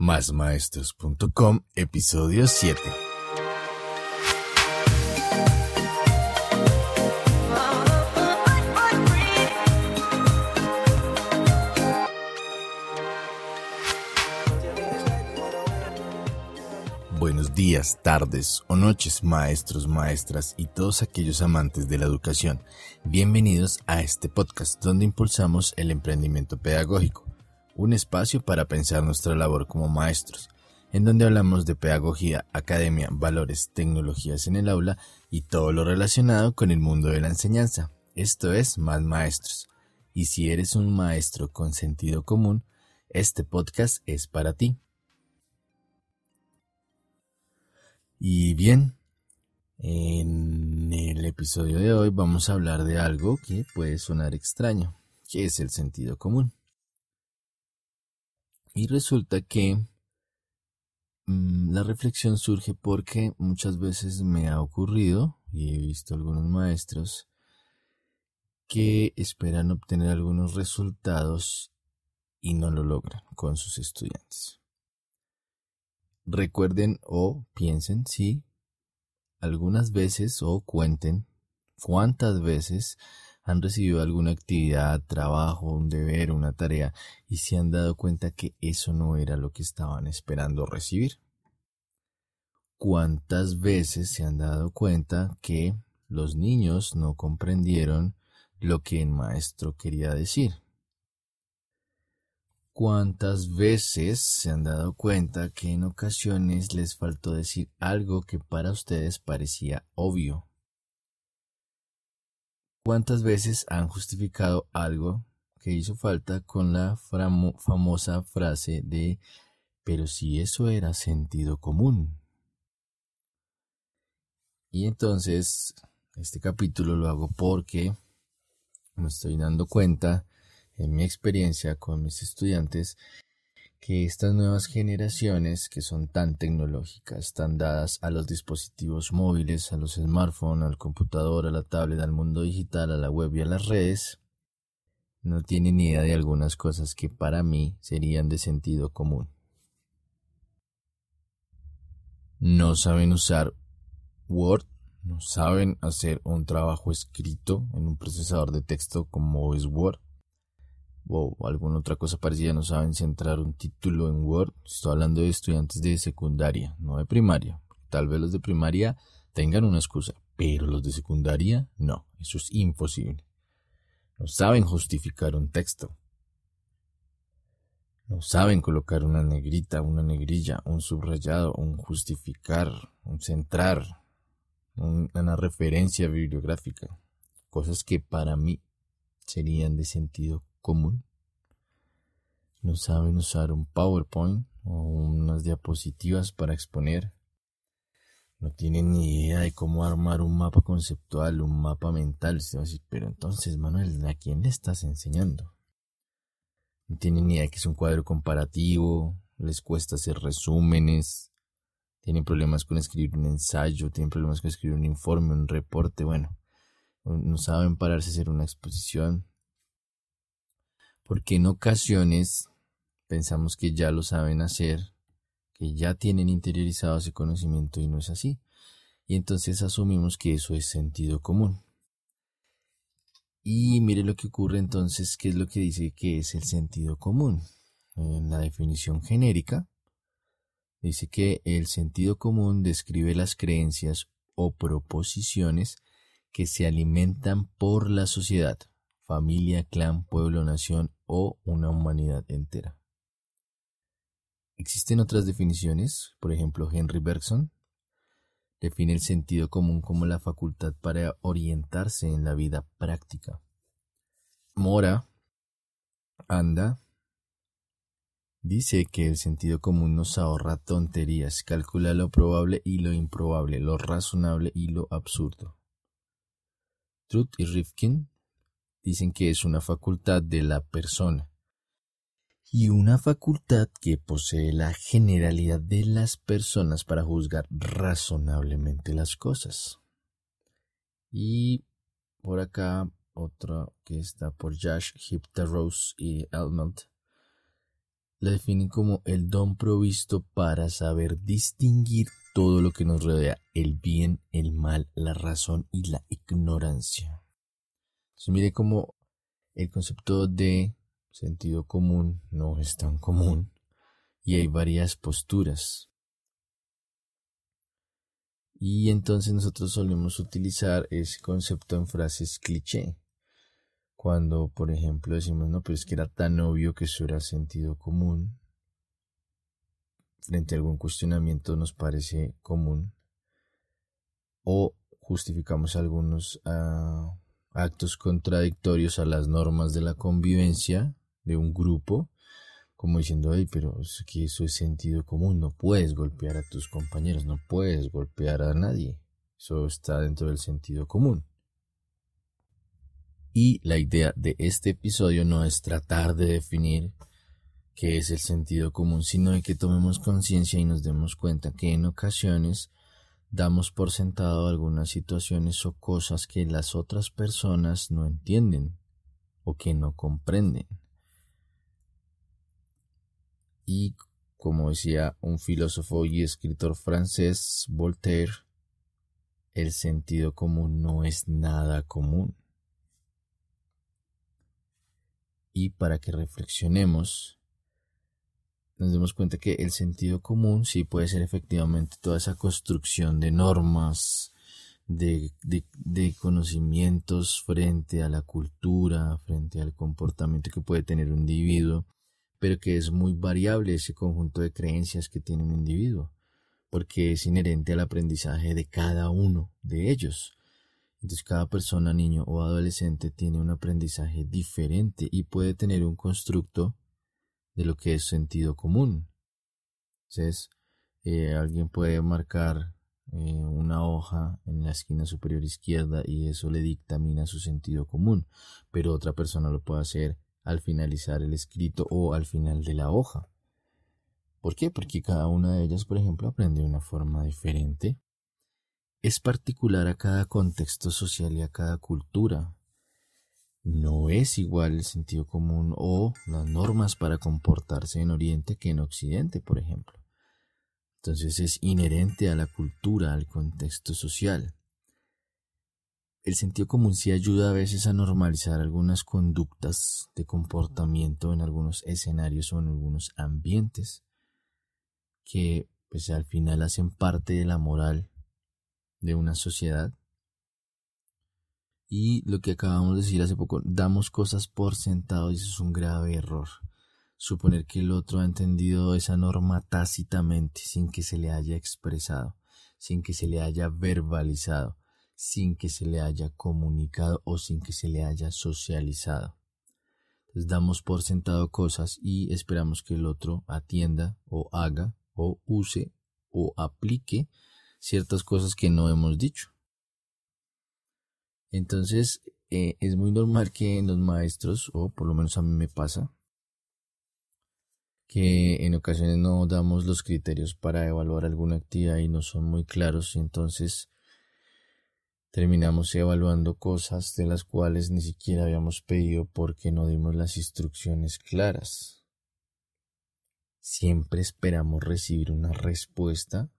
Másmaestros.com, episodio 7. Buenos días, tardes o noches, maestros, maestras y todos aquellos amantes de la educación. Bienvenidos a este podcast donde impulsamos el emprendimiento pedagógico un espacio para pensar nuestra labor como maestros, en donde hablamos de pedagogía, academia, valores, tecnologías en el aula y todo lo relacionado con el mundo de la enseñanza. Esto es Más Maestros. Y si eres un maestro con sentido común, este podcast es para ti. Y bien, en el episodio de hoy vamos a hablar de algo que puede sonar extraño, que es el sentido común. Y resulta que mm, la reflexión surge porque muchas veces me ha ocurrido, y he visto algunos maestros, que esperan obtener algunos resultados y no lo logran con sus estudiantes. Recuerden o piensen si algunas veces o cuenten cuántas veces han recibido alguna actividad, trabajo, un deber, una tarea y se han dado cuenta que eso no era lo que estaban esperando recibir. ¿Cuántas veces se han dado cuenta que los niños no comprendieron lo que el maestro quería decir? ¿Cuántas veces se han dado cuenta que en ocasiones les faltó decir algo que para ustedes parecía obvio? ¿Cuántas veces han justificado algo que hizo falta con la famosa frase de pero si eso era sentido común? Y entonces, este capítulo lo hago porque me estoy dando cuenta en mi experiencia con mis estudiantes que estas nuevas generaciones que son tan tecnológicas, están dadas a los dispositivos móviles, a los smartphones, al computador, a la tablet, al mundo digital, a la web y a las redes, no tienen ni idea de algunas cosas que para mí serían de sentido común. No saben usar Word, no saben hacer un trabajo escrito en un procesador de texto como es Word o alguna otra cosa parecida, no saben centrar un título en Word. Estoy hablando de estudiantes de secundaria, no de primaria. Tal vez los de primaria tengan una excusa, pero los de secundaria no, eso es imposible. No saben justificar un texto. No saben colocar una negrita, una negrilla, un subrayado, un justificar, un centrar, una referencia bibliográfica. Cosas que para mí serían de sentido común. No saben usar un PowerPoint o unas diapositivas para exponer. No tienen ni idea de cómo armar un mapa conceptual, un mapa mental. pero entonces, Manuel, ¿a quién le estás enseñando? No tienen ni idea de que es un cuadro comparativo, les cuesta hacer resúmenes, tienen problemas con escribir un ensayo, tienen problemas con escribir un informe, un reporte, bueno, no saben pararse a hacer una exposición, porque en ocasiones pensamos que ya lo saben hacer, que ya tienen interiorizado ese conocimiento y no es así. Y entonces asumimos que eso es sentido común. Y mire lo que ocurre entonces, ¿qué es lo que dice que es el sentido común? En la definición genérica, dice que el sentido común describe las creencias o proposiciones que se alimentan por la sociedad, familia, clan, pueblo, nación o una humanidad entera. Existen otras definiciones, por ejemplo, Henry Bergson define el sentido común como la facultad para orientarse en la vida práctica. Mora Anda dice que el sentido común nos ahorra tonterías, calcula lo probable y lo improbable, lo razonable y lo absurdo. Truth y Rifkin dicen que es una facultad de la persona y una facultad que posee la generalidad de las personas para juzgar razonablemente las cosas. Y por acá otra que está por Josh Rose y Elmont la definen como el don provisto para saber distinguir todo lo que nos rodea, el bien, el mal, la razón y la ignorancia. Se mire como el concepto de sentido común no es tan común y hay varias posturas. Y entonces nosotros solemos utilizar ese concepto en frases cliché. Cuando, por ejemplo, decimos, no, pero es que era tan obvio que eso era sentido común. Frente a algún cuestionamiento nos parece común. O justificamos algunos ah, actos contradictorios a las normas de la convivencia de un grupo, como diciendo, ay, pero es que eso es sentido común, no puedes golpear a tus compañeros, no puedes golpear a nadie, eso está dentro del sentido común. Y la idea de este episodio no es tratar de definir qué es el sentido común, sino de que tomemos conciencia y nos demos cuenta que en ocasiones damos por sentado algunas situaciones o cosas que las otras personas no entienden o que no comprenden. Y como decía un filósofo y escritor francés, Voltaire, el sentido común no es nada común. y para que reflexionemos, nos demos cuenta que el sentido común sí puede ser efectivamente toda esa construcción de normas, de, de, conocimientos frente a la cultura, frente al comportamiento que puede tener un individuo, pero que es muy variable ese conjunto de creencias que tiene un individuo, porque es inherente al aprendizaje de cada uno de ellos. Entonces cada persona, niño o adolescente, tiene un aprendizaje diferente y puede tener un constructo de lo que es sentido común. Entonces, eh, alguien puede marcar eh, una hoja en la esquina superior izquierda y eso le dictamina su sentido común, pero otra persona lo puede hacer al finalizar el escrito o al final de la hoja. ¿Por qué? Porque cada una de ellas, por ejemplo, aprende de una forma diferente es particular a cada contexto social y a cada cultura. No es igual el sentido común o las normas para comportarse en Oriente que en Occidente, por ejemplo. Entonces es inherente a la cultura, al contexto social. El sentido común sí ayuda a veces a normalizar algunas conductas de comportamiento en algunos escenarios o en algunos ambientes que pues al final hacen parte de la moral de una sociedad. Y lo que acabamos de decir hace poco, damos cosas por sentado y eso es un grave error. Suponer que el otro ha entendido esa norma tácitamente, sin que se le haya expresado, sin que se le haya verbalizado, sin que se le haya comunicado o sin que se le haya socializado. Entonces damos por sentado cosas y esperamos que el otro atienda o haga o use o aplique ciertas cosas que no hemos dicho. Entonces, eh, es muy normal que en los maestros, o por lo menos a mí me pasa, que en ocasiones no damos los criterios para evaluar alguna actividad y no son muy claros, y entonces terminamos evaluando cosas de las cuales ni siquiera habíamos pedido porque no dimos las instrucciones claras. Siempre esperamos recibir una respuesta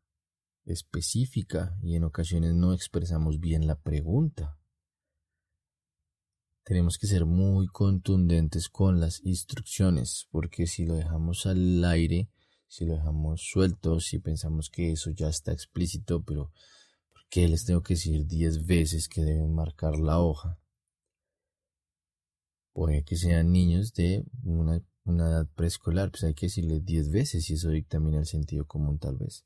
específica y en ocasiones no expresamos bien la pregunta. Tenemos que ser muy contundentes con las instrucciones, porque si lo dejamos al aire, si lo dejamos suelto, si pensamos que eso ya está explícito, pero ¿por qué les tengo que decir diez veces que deben marcar la hoja? Puede que sean niños de una, edad preescolar, pues hay que decirles diez veces y eso dictamina el sentido común tal vez.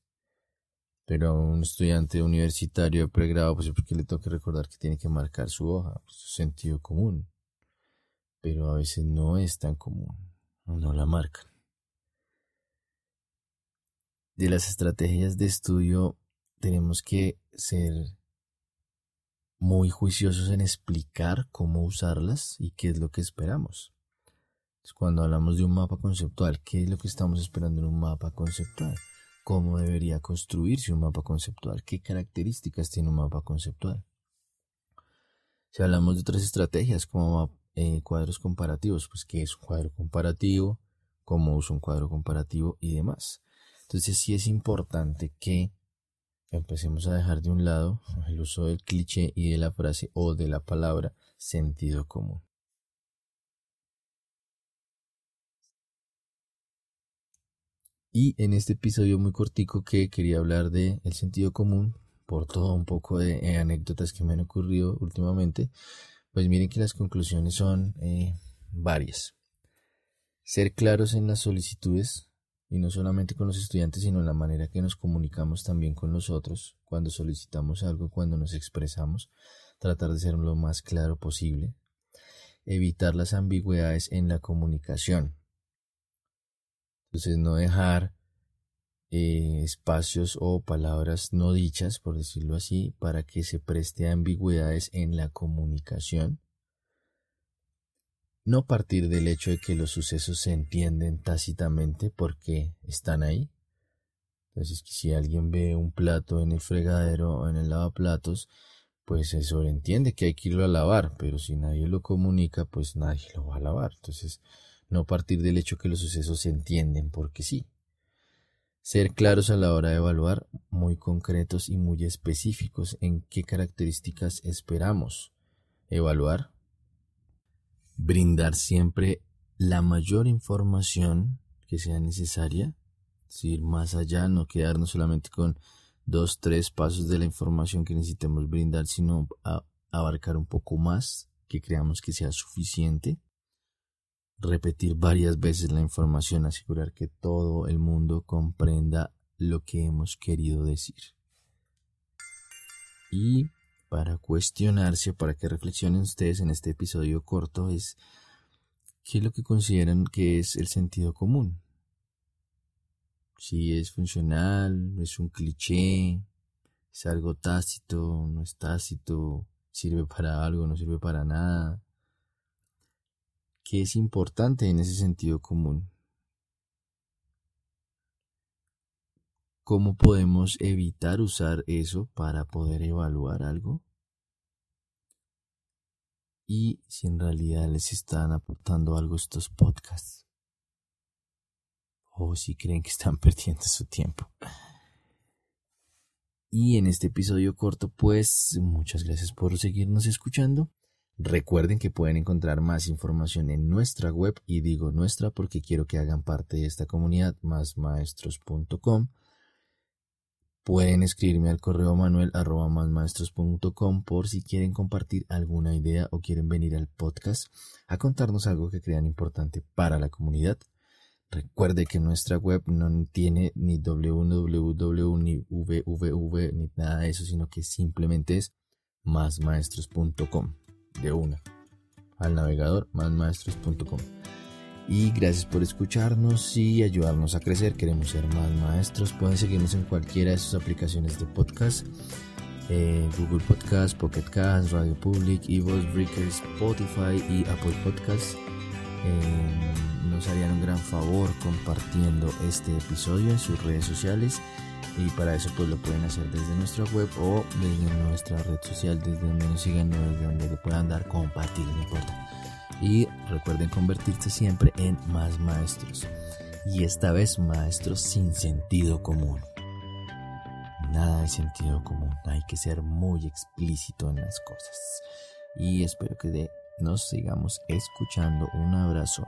Pero a un estudiante universitario de pregrado, pues porque le que recordar que tiene que marcar su hoja, pues, su sentido común. Pero a veces no es tan común, no la marcan. De las estrategias de estudio tenemos que ser muy juiciosos en explicar cómo usarlas y qué es lo que esperamos. cuando hablamos de un mapa conceptual, ¿qué es lo que estamos esperando en un mapa conceptual? Cómo debería construirse un mapa conceptual, qué características tiene un mapa conceptual. Si hablamos de otras estrategias como eh, cuadros comparativos, pues qué es un cuadro comparativo, cómo uso un cuadro comparativo y demás. Entonces sí es importante que empecemos a dejar de un lado el uso del cliché y de la frase o de la palabra sentido común. Y en este episodio muy cortico que quería hablar de el sentido común, por todo un poco de eh, anécdotas que me han ocurrido últimamente, pues miren que las conclusiones son eh, varias. Ser claros en las solicitudes, y no solamente con los estudiantes, sino en la manera que nos comunicamos también con los otros, cuando solicitamos algo, cuando nos expresamos, tratar de ser lo más claro posible. Evitar las ambigüedades en la comunicación, entonces no dejar eh, espacios o palabras no dichas, por decirlo así, para que se preste a ambigüedades en la comunicación. No partir del hecho de que los sucesos se entienden tácitamente porque están ahí. Entonces, si alguien ve un plato en el fregadero o en el lavaplatos, pues se sobreentiende que hay que irlo a lavar, pero si nadie lo comunica, pues nadie lo va a lavar. Entonces, no partir del hecho que los sucesos se entienden porque sí. Ser claros a la hora de evaluar, muy concretos y muy específicos en qué características esperamos evaluar. Brindar siempre la mayor información que sea necesaria, es ir más allá, no quedarnos solamente con dos, tres pasos de la información que necesitemos brindar, sino abarcar un poco más que creamos que sea suficiente repetir varias veces la información, asegurar que todo el mundo comprenda lo que hemos querido decir. Y para cuestionarse, para que reflexionen ustedes en este episodio corto, es qué es lo que consideran que es el sentido común. Si es funcional, es un cliché, es algo tácito, no es tácito, sirve para algo, no sirve para nada que es importante en ese sentido común. ¿Cómo podemos evitar usar eso para poder evaluar algo? Y si en realidad les están aportando algo estos podcasts. O si creen que están perdiendo su tiempo. Y en este episodio corto, pues muchas gracias por seguirnos escuchando. Recuerden que pueden encontrar más información en nuestra web y digo nuestra porque quiero que hagan parte de esta comunidad másmaestros.com. Pueden escribirme al correo manuel arroba másmaestros.com por si quieren compartir alguna idea o quieren venir al podcast a contarnos algo que crean importante para la comunidad. Recuerde que nuestra web no tiene ni www ni www ni nada de eso, sino que simplemente es másmaestros.com de una al navegador másmaestros.com. Y gracias por escucharnos y ayudarnos a crecer. Queremos ser más maestros. Pueden seguirnos en cualquiera de sus aplicaciones de podcast. Eh, Google Podcast, Pocket Cast, Radio Public, Evox, Breaker, Spotify y Apple Podcast. Eh, nos harían un gran favor compartiendo este episodio en sus redes sociales y para eso pues lo pueden hacer desde nuestra web o desde nuestra red social, desde donde nos sigan desde donde le puedan dar compartir, no importa. Y recuerden convertirse siempre en más maestros. Y esta vez maestros sin sentido común. Nada de sentido común, hay que ser muy explícito en las cosas. Y espero que nos sigamos escuchando. Un abrazo.